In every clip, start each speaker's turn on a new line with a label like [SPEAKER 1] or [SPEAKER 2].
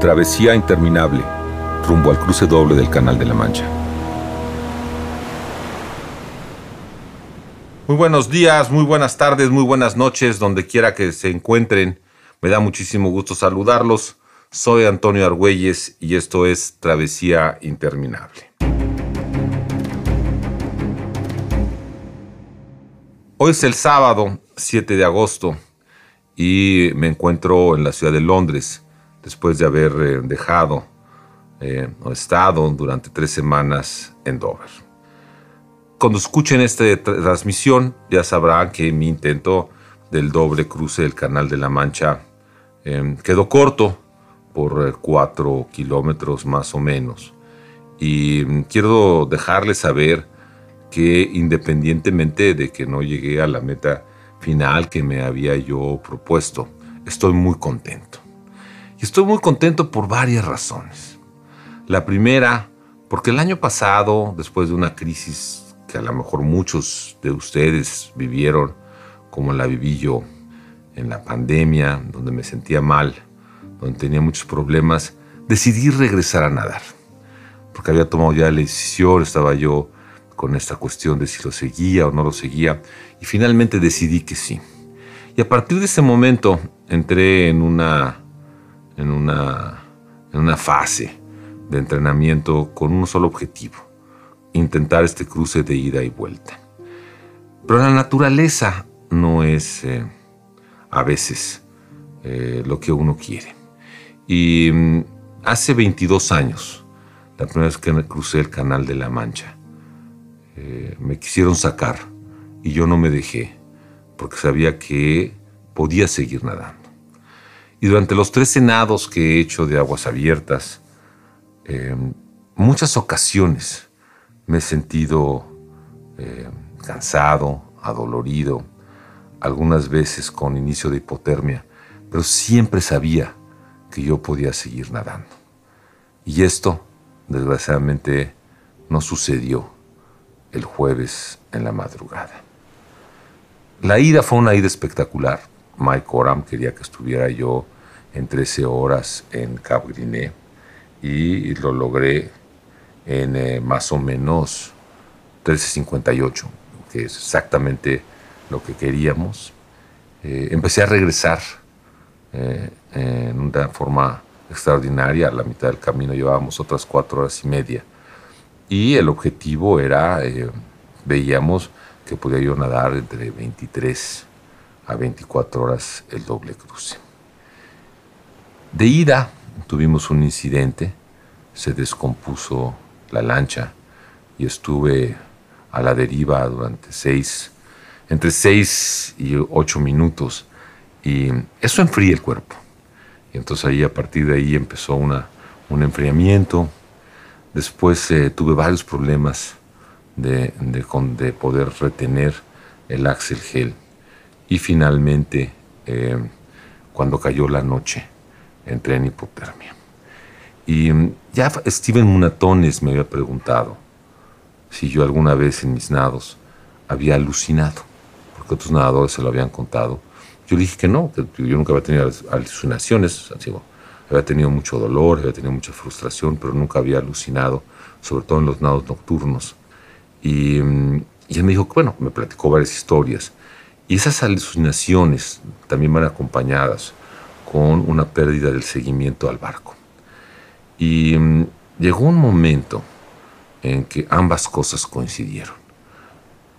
[SPEAKER 1] Travesía interminable, rumbo al cruce doble del Canal de la Mancha. Muy buenos días, muy buenas tardes, muy buenas noches, donde quiera que se encuentren. Me da muchísimo gusto saludarlos. Soy Antonio Argüelles y esto es Travesía Interminable. Hoy es el sábado 7 de agosto y me encuentro en la ciudad de Londres después de haber eh, dejado eh, o estado durante tres semanas en Dover. Cuando escuchen esta transmisión ya sabrán que mi intento del doble cruce del Canal de la Mancha em, quedó corto por eh, cuatro kilómetros más o menos. Y mm, quiero dejarles saber que independientemente de que no llegué a la meta final que me había yo propuesto, estoy muy contento. Y estoy muy contento por varias razones. La primera, porque el año pasado, después de una crisis que a lo mejor muchos de ustedes vivieron, como la viví yo en la pandemia, donde me sentía mal, donde tenía muchos problemas, decidí regresar a nadar. Porque había tomado ya la decisión, estaba yo con esta cuestión de si lo seguía o no lo seguía, y finalmente decidí que sí. Y a partir de ese momento entré en una en una, en una fase de entrenamiento con un solo objetivo, intentar este cruce de ida y vuelta. Pero la naturaleza no es eh, a veces eh, lo que uno quiere. Y mm, hace 22 años, la primera vez que crucé el Canal de la Mancha, eh, me quisieron sacar y yo no me dejé porque sabía que podía seguir nadando. Y durante los tres senados que he hecho de aguas abiertas, en muchas ocasiones me he sentido eh, cansado, adolorido, algunas veces con inicio de hipotermia, pero siempre sabía que yo podía seguir nadando. Y esto, desgraciadamente, no sucedió el jueves en la madrugada. La ida fue una ida espectacular Mike Oram quería que estuviera yo en 13 horas en Cap Griné y lo logré en eh, más o menos 13.58, que es exactamente lo que queríamos. Eh, empecé a regresar eh, en una forma extraordinaria. A la mitad del camino llevábamos otras cuatro horas y media. Y el objetivo era, veíamos que podía yo nadar entre 23 a 24 horas el doble cruce. De ida tuvimos un incidente, se descompuso la lancha y estuve a la deriva durante seis, entre seis y ocho minutos y eso enfría el cuerpo. Y entonces ahí a partir de ahí empezó una, un enfriamiento. Después eh, tuve varios problemas de, de, de poder retener el axel gel y finalmente, eh, cuando cayó la noche, entré en hipotermia. Y mm, ya Steven Munatones me había preguntado si yo alguna vez en mis nados había alucinado, porque otros nadadores se lo habían contado. Yo le dije que no, que yo nunca había tenido alucinaciones, había tenido mucho dolor, había tenido mucha frustración, pero nunca había alucinado, sobre todo en los nados nocturnos. Y, mm, y él me dijo bueno, me platicó varias historias y esas alucinaciones también van acompañadas con una pérdida del seguimiento al barco. Y mm, llegó un momento en que ambas cosas coincidieron.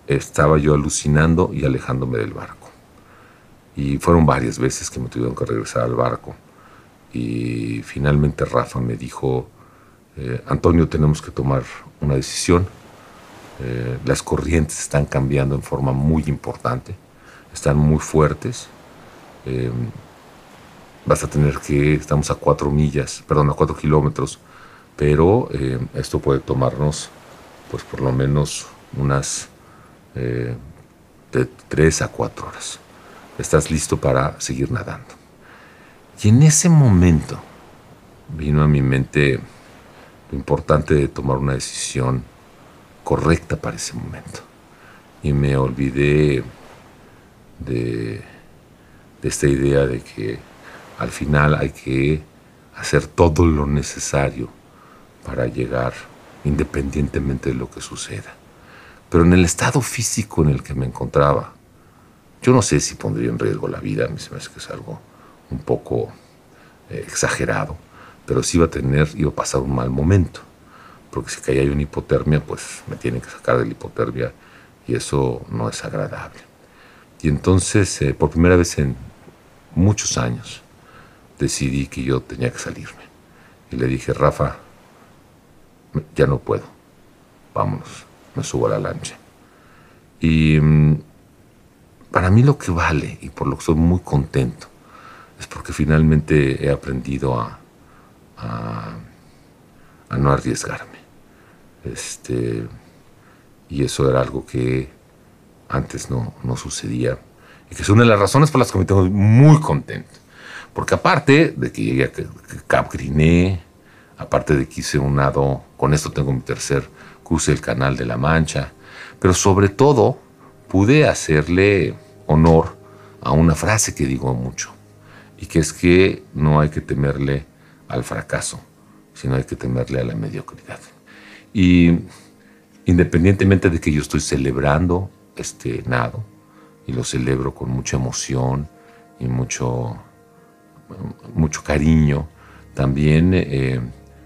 [SPEAKER 1] Estaba yo alucinando y alejándome del barco. Y fueron varias veces que me tuvieron que regresar al barco. Y finalmente Rafa me dijo, eh, Antonio, tenemos que tomar una decisión. Eh, las corrientes están cambiando en forma muy importante están muy fuertes. Eh, vas a tener que, estamos a cuatro millas, perdón, a cuatro kilómetros, pero eh, esto puede tomarnos, pues por lo menos unas eh, de tres a cuatro horas. Estás listo para seguir nadando. Y en ese momento vino a mi mente lo importante de tomar una decisión correcta para ese momento. Y me olvidé de, esta idea de que al final hay que hacer todo lo necesario para llegar independientemente de lo que suceda. Pero en el estado físico en el que me encontraba, yo no sé si pondría en riesgo la vida, a mí se me hace que es algo un poco eh, exagerado, pero sí iba a tener, iba a pasar un mal momento, porque si caía una hipotermia, pues me tienen que sacar de la hipotermia y eso no es agradable. Y entonces, eh, por primera vez en muchos años, decidí que yo tenía que salirme. Y le dije, Rafa, ya no puedo, vámonos, me subo a la lancha. Y mm, para mí lo que vale, y por lo que estoy muy contento, es porque finalmente he aprendido a, a, no arriesgarme. Este, y eso era algo que antes no, no sucedía. Y que es una de las razones por las que me tengo muy contento. Porque aparte de que llegué a Cap Griné, aparte de que hice un nado, con esto tengo mi tercer cruce del Canal de la Mancha, pero sobre todo pude hacerle honor a una frase que digo mucho, y que es que no hay que temerle al fracaso, sino hay que temerle a la mediocridad. Y independientemente de que yo estoy celebrando este nado, y lo celebro con mucha emoción y mucho, mucho cariño, también eh,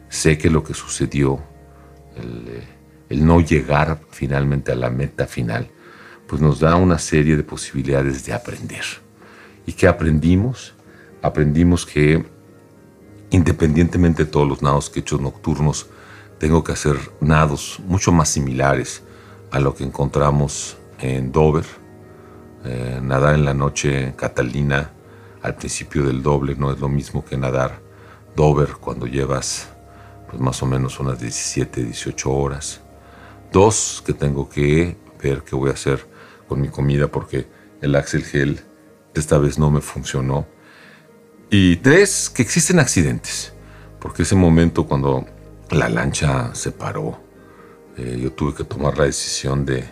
[SPEAKER 1] sé que lo que sucedió, el, el no llegar finalmente a la meta final, pues nos da una serie de posibilidades de aprender. ¿Y qué aprendimos? Aprendimos que independientemente de todos los nados que he hecho nocturnos, tengo que hacer nados mucho más similares a lo que encontramos en Dover. Eh, nadar en la noche Catalina al principio del doble no es lo mismo que nadar Dover cuando llevas pues más o menos unas 17, 18 horas. Dos, que tengo que ver qué voy a hacer con mi comida porque el Axel Gel esta vez no me funcionó. Y tres, que existen accidentes, porque ese momento cuando la lancha se paró, eh, yo tuve que tomar la decisión de,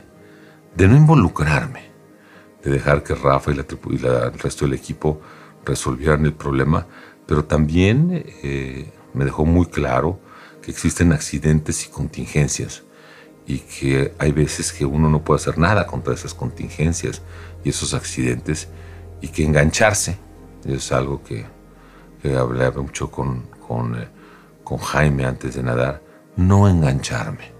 [SPEAKER 1] de no involucrarme, de dejar que Rafa y, el resto del equipo resolvieran el problema, pero también eh, me dejó muy claro que existen accidentes y contingencias y que hay veces que uno no puede hacer nada contra esas contingencias y esos accidentes y que engancharse es algo que, que hablé mucho con, eh, con Jaime antes de nadar, no engancharme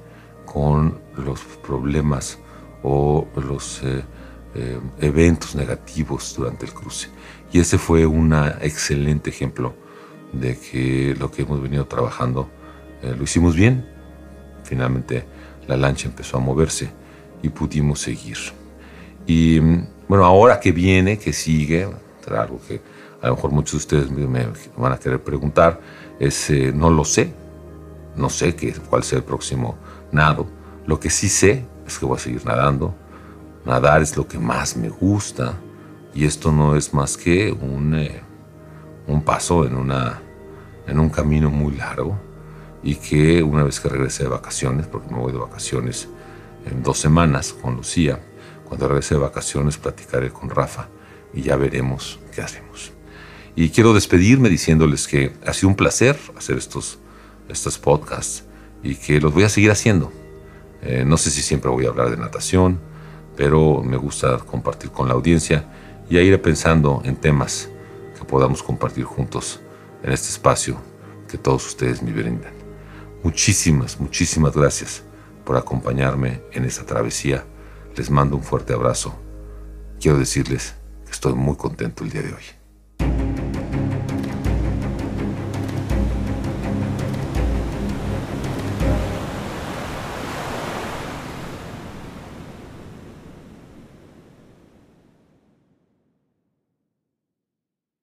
[SPEAKER 1] con los problemas o los eh, eh, eventos negativos durante el cruce. Y ese fue un excelente ejemplo de que lo que hemos venido trabajando lo hicimos bien. Finalmente la lancha empezó a moverse y pudimos seguir. Y bueno, ahora que viene, que sigue, algo que a lo mejor muchos de ustedes me van a querer preguntar, es eh, no lo sé, no sé qué, cuál sea el próximo nado. Lo que sí sé es que voy a seguir nadando. Nadar es lo que más me gusta y esto no es más que un, eh, un paso en, una, en un camino muy largo y que una vez que regrese de vacaciones, porque me voy de vacaciones en dos semanas con Lucía, cuando regrese de vacaciones platicaré con Rafa y ya veremos qué hacemos. Y quiero despedirme diciéndoles que ha sido un placer hacer estos, estos podcasts y que los voy a seguir haciendo. Eh, no sé si siempre voy a hablar de natación, pero me gusta compartir con la audiencia y a ir pensando en temas que podamos compartir juntos en este espacio que todos ustedes me brindan. Muchísimas, muchísimas gracias por acompañarme en esta travesía. Les mando un fuerte abrazo. Quiero decirles que estoy muy contento el día de hoy.